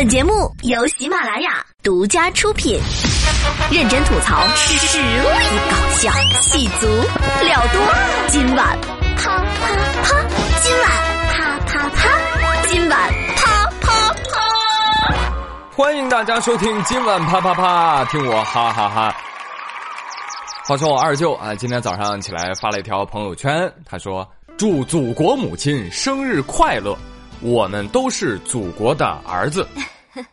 本节目由喜马拉雅独家出品，认真吐槽，实力搞笑，戏足了多。今晚啪啪啪，今晚啪啪啪，今晚啪啪啪。欢迎大家收听今晚啪啪啪，听我哈哈哈。话说我二舅啊，今天早上起来发了一条朋友圈，他说：“祝祖国母亲生日快乐，我们都是祖国的儿子。”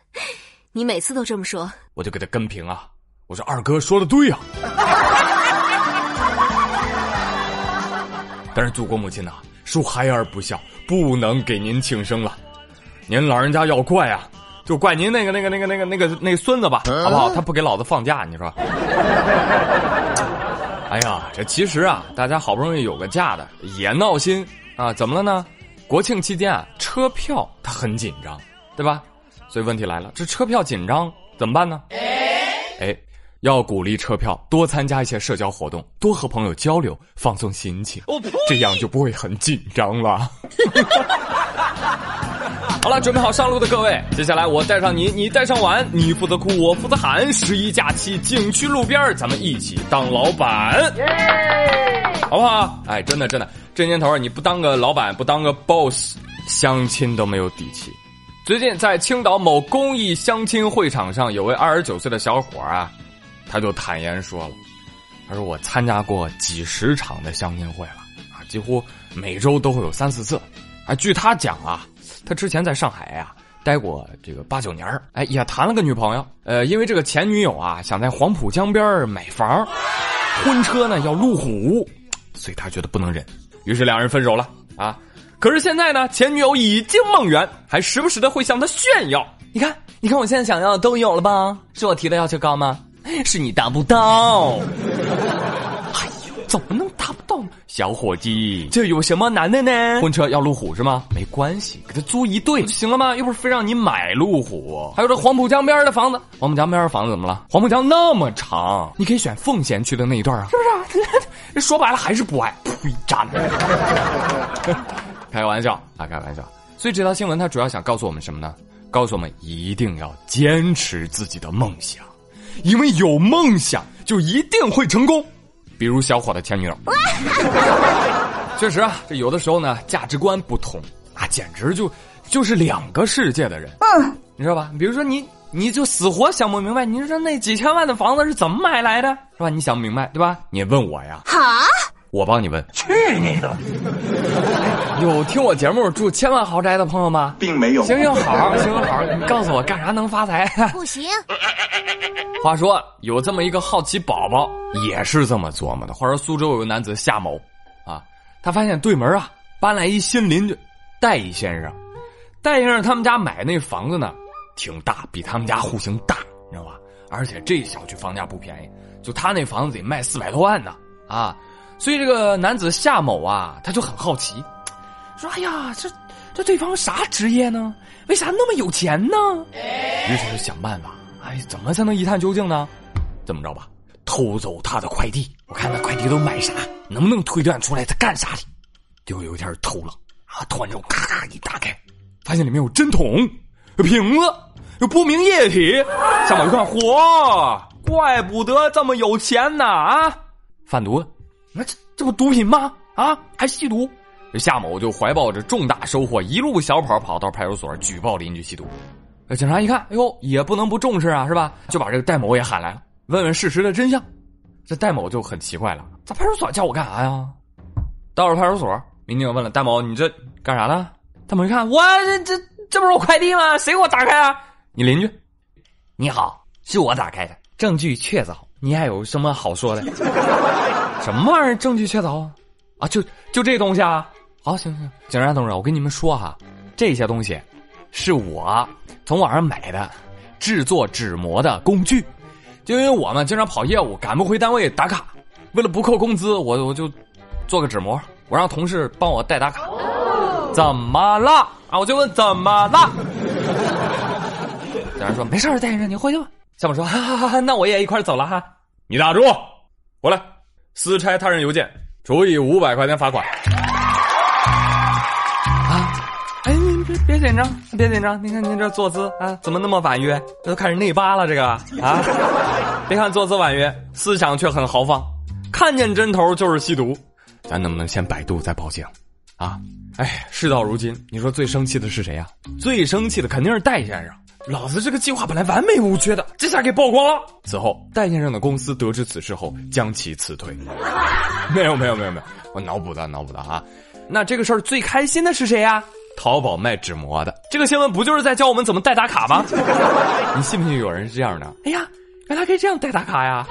你每次都这么说，我就给他跟评啊，我说二哥说的对呀。但是祖国母亲呐，恕孩儿不孝，不能给您庆生了。您老人家要怪啊，就怪您那个那个那个那个那个那个孙子吧，好不好？他不给老子放假，你说？哎呀，这其实啊，大家好不容易有个假的，也闹心啊！怎么了呢？国庆期间啊，车票它很紧张，对吧？所以问题来了，这车票紧张怎么办呢？哎，要鼓励车票多参加一些社交活动，多和朋友交流，放松心情，这样就不会很紧张了。好了，准备好上路的各位，接下来我带上你，你带上碗，你负责哭，我负责喊。十一假期，景区路边咱们一起当老板，好不好？哎，真的真的，这年头你不当个老板，不当个 boss，相亲都没有底气。最近在青岛某公益相亲会场上，有位二十九岁的小伙啊，他就坦言说了：“他说我参加过几十场的相亲会了啊，几乎每周都会有三四次。啊，据他讲啊，他之前在上海呀待过这个八九年哎，也谈了个女朋友。呃，因为这个前女友啊想在黄浦江边买房，婚车呢要路虎，所以他觉得不能忍，于是两人分手了啊。”可是现在呢，前女友已经梦圆，还时不时的会向他炫耀。你看，你看我现在想要的都有了吧？是我提的要求高吗？是你达不到。哎呦，怎么能达小伙计，这有什么难的呢？婚车要路虎是吗？没关系，给他租一对就行了吗？又不是非让你买路虎。还有这黄浦江边的房子，黄浦江边的房子怎么了？黄浦江那么长，你可以选奉贤区的那一段啊，是不是？说白了还是不爱，呸，渣男。开个玩笑啊，开玩笑。所以这条新闻它主要想告诉我们什么呢？告诉我们一定要坚持自己的梦想，因为有梦想就一定会成功。比如小伙的前女友，确实啊，这有的时候呢价值观不同啊，简直就就是两个世界的人。嗯，你知道吧？比如说你，你就死活想不明白，你说那几千万的房子是怎么买来的，是吧？你想不明白，对吧？你问我呀？哈。我帮你问，去你的！有听我节目住千万豪宅的朋友吗？并没有。行行好，行行好，你告诉我干啥能发财？不行。话说有这么一个好奇宝宝，也是这么琢磨的。话说苏州有个男子夏某，啊，他发现对门啊搬来一新邻居戴先生，戴先生他们家买那房子呢，挺大，比他们家户型大，你知道吧？而且这小区房价不便宜，就他那房子得卖四百多万呢，啊。所以这个男子夏某啊，他就很好奇，说：“哎呀，这这对方啥职业呢？为啥那么有钱呢？”于是就想办法，哎，怎么才能一探究竟呢？这么着吧，偷走他的快递，我看那快递都买啥，能不能推断出来他干啥的？就有一天偷了啊，突然就咔咔一打开，发现里面有针筒、有瓶子、有不明液体。夏某一看，嚯，怪不得这么有钱呢啊，贩毒。那这这不毒品吗？啊，还吸毒！这夏某就怀抱着重大收获，一路小跑跑到派出所举报邻居吸毒。那警察一看，哎呦，也不能不重视啊，是吧？就把这个戴某也喊来了，问问事实的真相。这戴某就很奇怪了，在派出所叫我干啥呀？到了派出所，民警问了戴某：“你这干啥呢？”戴某一看，我这这这不是我快递吗？谁给我打开啊？你邻居？你好，是我打开的，证据确凿。你还有什么好说的？什么玩意儿？证据确凿啊！啊，就就这东西啊！好，行行，警察同志，我跟你们说哈，这些东西是我从网上买的制作纸模的工具。就因为我们经常跑业务，赶不回单位打卡，为了不扣工资，我我就做个纸模，我让同事帮我代打卡。怎么了？啊，我就问怎么了？警察说没事儿，戴先生，你回去吧。夏某说：“哈哈哈，那我也一块走了哈。”你打住，过来。私拆他人邮件，处以五百块钱罚款。啊！哎，您别别紧张，别紧张。你看您这坐姿啊，怎么那么婉约？这都开始内八了，这个啊。别看坐姿婉约，思想却很豪放。看见针头就是吸毒，咱能不能先百度再报警？啊，哎，事到如今，你说最生气的是谁呀？最生气的肯定是戴先生。老子这个计划本来完美无缺的，这下给曝光了。此后，戴先生的公司得知此事后，将其辞退。没有，没有，没有，没有，我脑补的，脑补的啊。那这个事儿最开心的是谁呀？淘宝卖纸膜的。这个新闻不就是在教我们怎么代打卡吗？你信不信有人是这样的？哎呀，原来可以这样代打卡呀！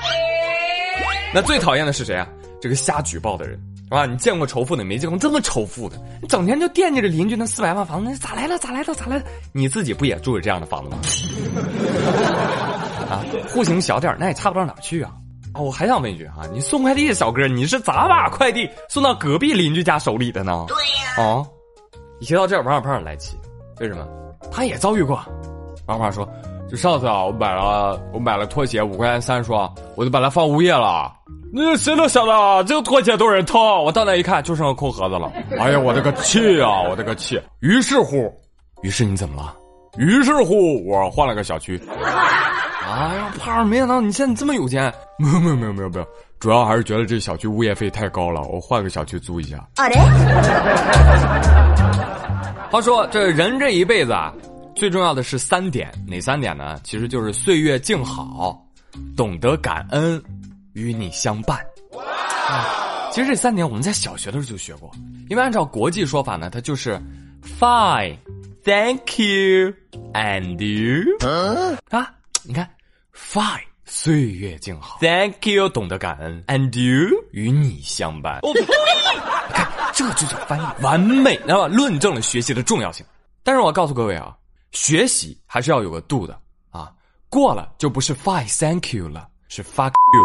那最讨厌的是谁啊？这个瞎举报的人。啊，你见过仇富的没见过这么仇富的？你整天就惦记着邻居那四百万房子，咋来了？咋来了？咋来了？你自己不也住着这样的房子吗？啊，户型小点那也差不到哪去啊！哦，我还想问一句啊，你送快递的小哥，你是咋把快递送到隔壁邻居家手里的呢？对呀。哦，一提到这，王小胖来气，为什么？他也遭遇过。王小胖说：“就上次啊，我买了我买了拖鞋，五块钱三双，我就把它放物业了。”那谁能想到这个拖鞋都是偷？我到那一看，就剩个空盒子了。哎呀，我的个气啊！我的个气！于是乎，于是你怎么了？于是乎，我换了个小区。哎呀，胖儿，没想到你现在这么有钱。没有没有没有没有没有，主要还是觉得这小区物业费太高了，我换个小区租一下。啊嘞！他 说：“这人这一辈子啊，最重要的是三点，哪三点呢？其实就是岁月静好，懂得感恩。”与你相伴，其实这三点我们在小学的时候就学过，因为按照国际说法呢，它就是 fine，thank you，and you 啊，你看 fine，岁月静好，thank you，懂得感恩，and you，与你相伴。你看，这就叫翻译完美，那么论证了学习的重要性。但是我告诉各位啊，学习还是要有个度的啊，过了就不是 fine，thank you 了。是 fuck you。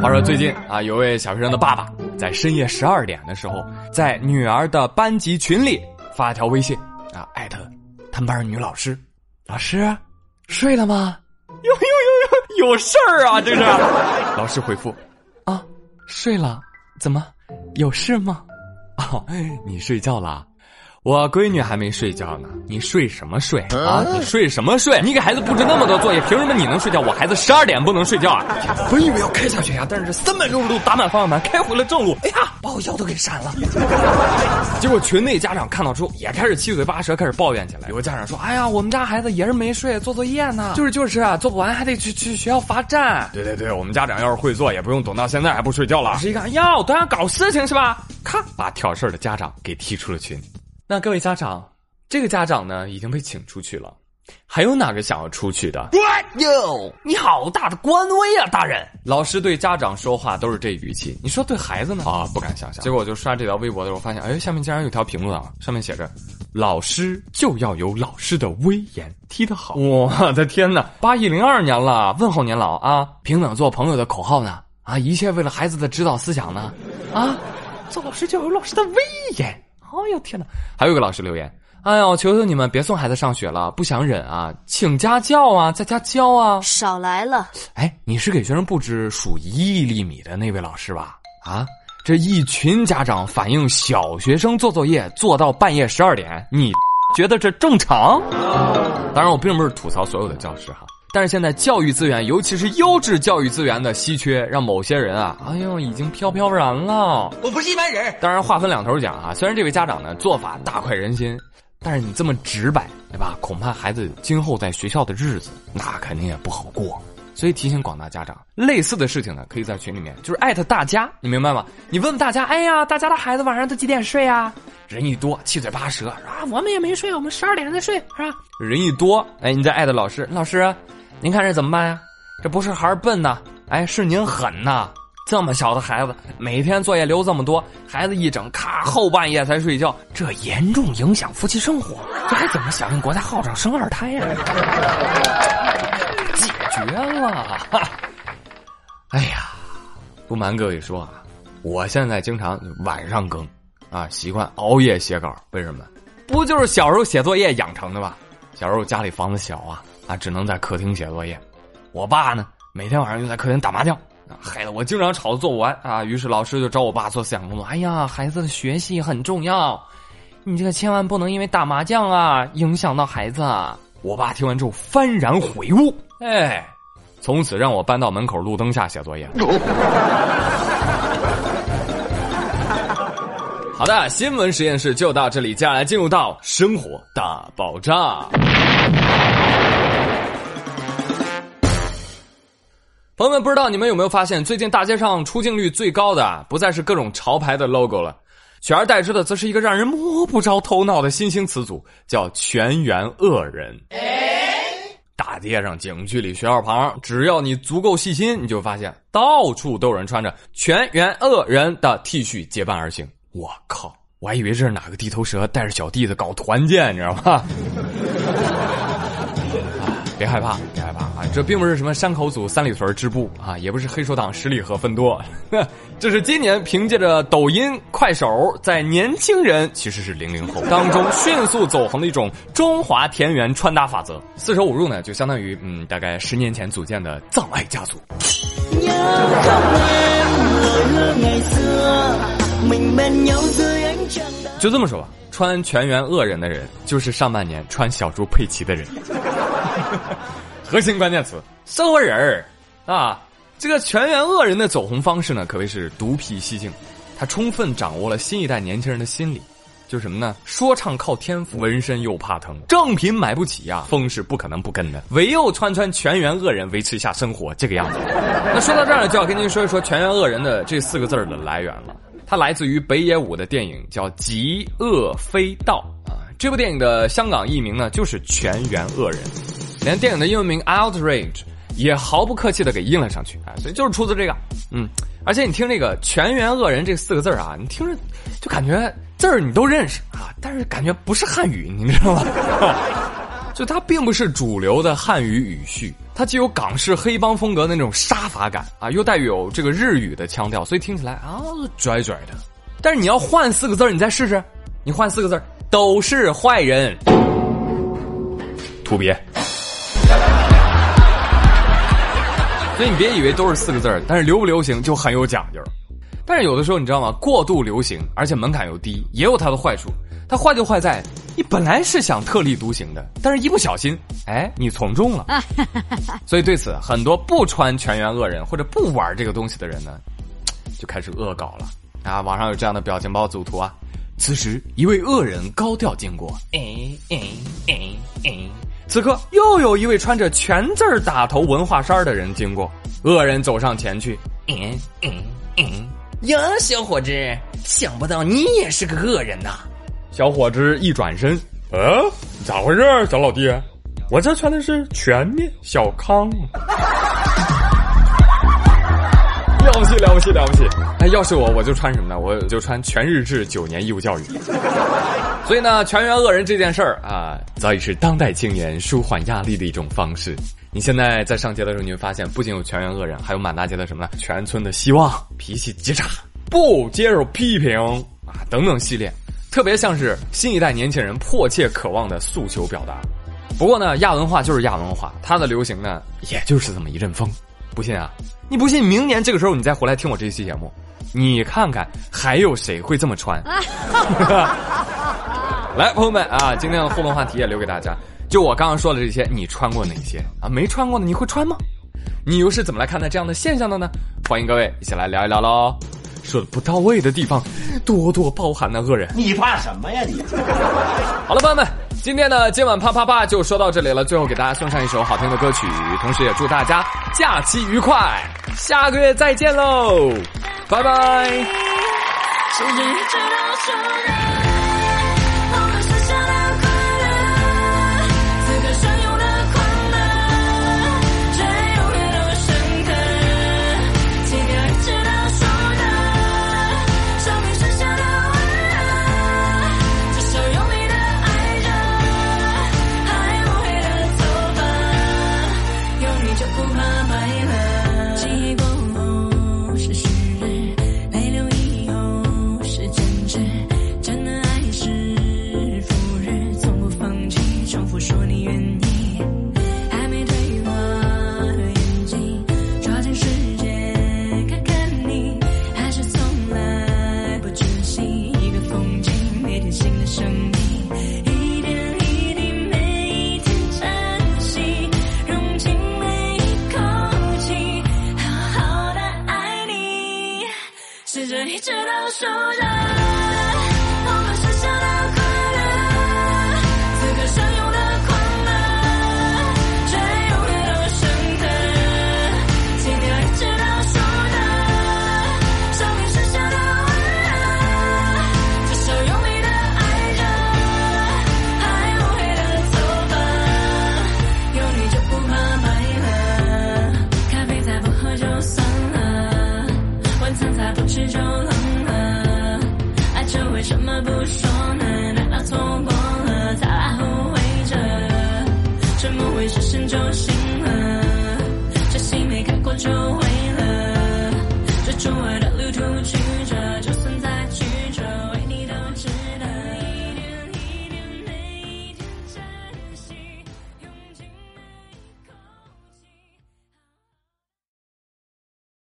话说最近啊，有位小学生的爸爸在深夜十二点的时候，在女儿的班级群里发一条微信啊，艾特他们班女老师，老师睡了吗？有有有有有事儿啊！这是 老师回复啊，睡了，怎么有事吗？哦，你睡觉了。我闺女还没睡觉呢，你睡什么睡啊？你睡什么睡？你给孩子布置那么多作业，凭什么你能睡觉？我孩子十二点不能睡觉啊！本以为要开下悬崖，但是三百六十度打满方向盘，开回了正路。哎呀，把我腰都给闪了。结果群内家长看到之后，也开始七嘴八舌，开始抱怨起来。有个家长说：“哎呀，我们家孩子也是没睡，做作业呢。就是就是啊，做不完还得去去学校罚站。对对对，我们家长要是会做，也不用等到现在还不睡觉了。老师一看，哟，都想搞事情是吧？咔，把挑事儿的家长给踢出了群。”那各位家长，这个家长呢已经被请出去了，还有哪个想要出去的？哟，你好大的官威啊，大人！老师对家长说话都是这语气，你说对孩子呢？啊，不敢想象。结果我就刷这条微博的时候，发现，哎，下面竟然有条评论啊，上面写着：“老师就要有老师的威严，踢得好！”我的天哪，八一零二年了，问候年老啊，平等做朋友的口号呢？啊，一切为了孩子的指导思想呢？啊，做老师就要有老师的威严。哎呦天哪！还有个老师留言：“哎呦，求求你们别送孩子上学了，不想忍啊，请家教啊，在家教啊。”少来了！哎，你是给学生布置数一厘米的那位老师吧？啊，这一群家长反映小学生做作业做到半夜十二点，你觉得这正常？当然，我并不是吐槽所有的教师哈。但是现在教育资源，尤其是优质教育资源的稀缺，让某些人啊，哎呦，已经飘飘然了。我不是一般人。当然，话分两头讲啊。虽然这位家长呢做法大快人心，但是你这么直白，对吧？恐怕孩子今后在学校的日子，那肯定也不好过。所以提醒广大家长，类似的事情呢，可以在群里面就是艾特大家，你明白吗？你问问大家，哎呀，大家的孩子晚上都几点睡啊？人一多，七嘴八舌啊，我们也没睡，我们十二点才睡，是吧？人一多，哎，你再艾特老师，老师。您看这怎么办呀？这不是孩儿笨呐，哎，是您狠呐！这么小的孩子，每天作业留这么多，孩子一整，咔后半夜才睡觉，这严重影响夫妻生活，这还怎么响应国家号召生二胎呀？解决了！哎呀，不瞒各位说啊，我现在经常晚上更，啊，习惯熬夜写稿，为什么？不就是小时候写作业养成的吧？小时候家里房子小啊。啊，只能在客厅写作业。我爸呢，每天晚上就在客厅打麻将，害得我经常吵得做不完啊。于是老师就找我爸做思想工作。哎呀，孩子的学习很重要，你这个千万不能因为打麻将啊影响到孩子。我爸听完之后幡然悔悟，哎，从此让我搬到门口路灯下写作业。好的，新闻实验室就到这里，接下来进入到生活大爆炸。朋友们，不知道你们有没有发现，最近大街上出镜率最高的不再是各种潮牌的 logo 了。取而代之的，则是一个让人摸不着头脑的新兴词组，叫“全员恶人”。大街上、景区里、学校旁，只要你足够细心，你就发现到处都有人穿着“全员恶人”的 T 恤结伴而行。我靠，我还以为这是哪个地头蛇带着小弟子搞团建，你知道吗？别害怕，别害怕啊！这并不是什么山口组三里屯支部啊，也不是黑手党十里河分舵，这是今年凭借着抖音、快手，在年轻人其实是零零后当中迅速走红的一种中华田园穿搭法则。四舍五入呢，就相当于嗯，大概十年前组建的葬爱家族。就这么说吧，穿全员恶人的人，就是上半年穿小猪佩奇的人。核心关键词：生活人儿啊！这个全员恶人的走红方式呢，可谓是独辟蹊径。他充分掌握了新一代年轻人的心理，就是什么呢？说唱靠天赋，纹身又怕疼，正品买不起呀，风是不可能不跟的，唯有穿穿全员恶人维持一下生活，这个样子。那说到这儿呢，就要跟您说一说全员恶人的这四个字的来源了。它来自于北野武的电影，叫《极恶非道》啊。这部电影的香港译名呢，就是《全员恶人》。连电影的英文名 outrage 也毫不客气的给印了上去啊，所以就是出自这个，嗯，而且你听这个“全员恶人”这四个字啊，你听着就感觉字儿你都认识啊，但是感觉不是汉语，你知道吗？就它并不是主流的汉语语序，它既有港式黑帮风格的那种杀伐感啊，又带有这个日语的腔调，所以听起来啊拽拽的。但是你要换四个字你再试试，你换四个字都是坏人，土鳖。所以你别以为都是四个字儿，但是流不流行就很有讲究。但是有的时候你知道吗？过度流行，而且门槛又低，也有它的坏处。它坏就坏在，你本来是想特立独行的，但是一不小心，哎，你从众了。所以对此，很多不穿全员恶人或者不玩这个东西的人呢，就开始恶搞了啊！网上有这样的表情包组图啊。此时，一位恶人高调经过，哎哎哎哎。此刻又有一位穿着全字打头文化衫的人经过，恶人走上前去，嗯嗯嗯，呀，小伙子，想不到你也是个恶人呐！小伙子一转身，呃，咋回事，小老弟？我这穿的是全面小康。了不起了不起了不起！哎，要是我，我就穿什么呢？我就穿全日制九年义务教育。所以呢，全员恶人这件事儿啊，早已是当代青年舒缓压力的一种方式。你现在在上街的时候，你会发现，不仅有全员恶人，还有满大街的什么呢？全村的希望，脾气极差，不接受批评啊，等等系列，特别像是新一代年轻人迫切渴望的诉求表达。不过呢，亚文化就是亚文化，它的流行呢，也就是这么一阵风。不信啊？你不信？明年这个时候你再回来听我这期节目，你看看还有谁会这么穿？来，朋友们啊，今天的互动话题也留给大家。就我刚刚说的这些，你穿过哪些啊？没穿过的你会穿吗？你又是怎么来看待这样的现象的呢？欢迎各位一起来聊一聊喽。说的不到位的地方，多多包涵呢，恶人。你怕什么呀你？好了，朋友们。今天的今晚啪啪啪就说到这里了，最后给大家送上一首好听的歌曲，同时也祝大家假期愉快，下个月再见喽，拜拜。直到输了。不知道了